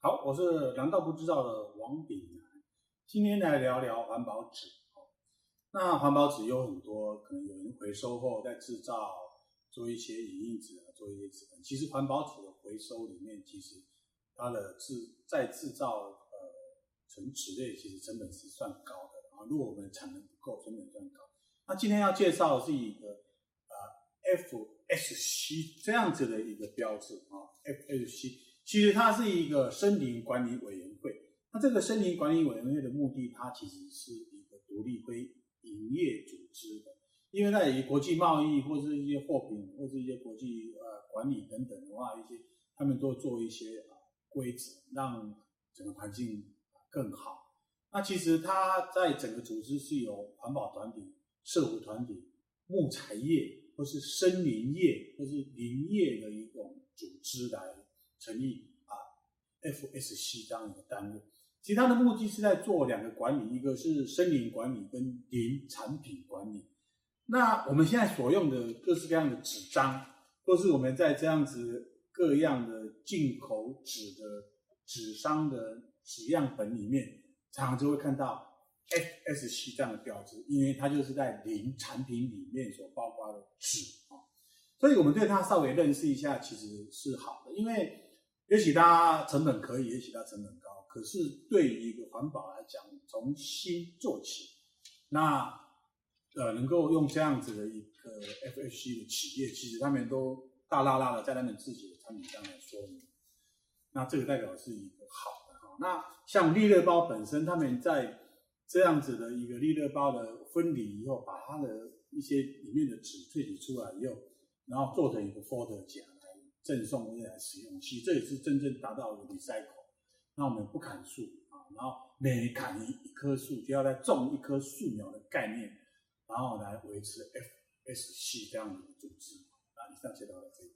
好，我是难道不知道的王炳南，今天来聊聊环保纸。那环保纸有很多，可能有人回收后再制造，做一些影印纸啊，做一些纸本。其实环保纸的回收里面，其实它的制再制造呃成纸类，其实成本是算高的啊。如果我们产能不够，成本算高。那今天要介绍的是一个呃 FSC 这样子的一个标志啊，FSC。其实它是一个森林管理委员会，那这个森林管理委员会的目的，它其实是一个独立非营业组织的，因为它以国际贸易或是一些货品或是一些国际呃管理等等的话，一些他们都做一些啊规则，让整个环境更好。那其实它在整个组织是由环保团体、社会团体、木材业或是森林业或是林业的一种组织来。成立啊，FSC 这样一个单位，其实它的目的是在做两个管理，一个是森林管理跟林产品管理。那我们现在所用的各式各样的纸张，或是我们在这样子各样的进口纸的纸商的纸样本里面，常常就会看到 FSC 这样的标志，因为它就是在林产品里面所包括的纸啊，所以我们对它稍微认识一下，其实是好的，因为。也许它成本可以，也许它成本高，可是对于一个环保来讲，从新做起，那呃能够用这样子的一个 FSC 的企业，其实他们都大剌剌的在他们自己的产品上来说明，那这个代表是一个好的哈。那像利乐包本身，他们在这样子的一个利乐包的分离以后，把它的一些里面的纸萃取出来以后，然后做成一个 folder 夹。赠送未来使用，其实这也是真正达到了 recycle。那我们不砍树啊，然后每砍一一棵树就要再种一棵树苗的概念，然后来维持 FSC 这样的组织。啊，以上介绍到这边。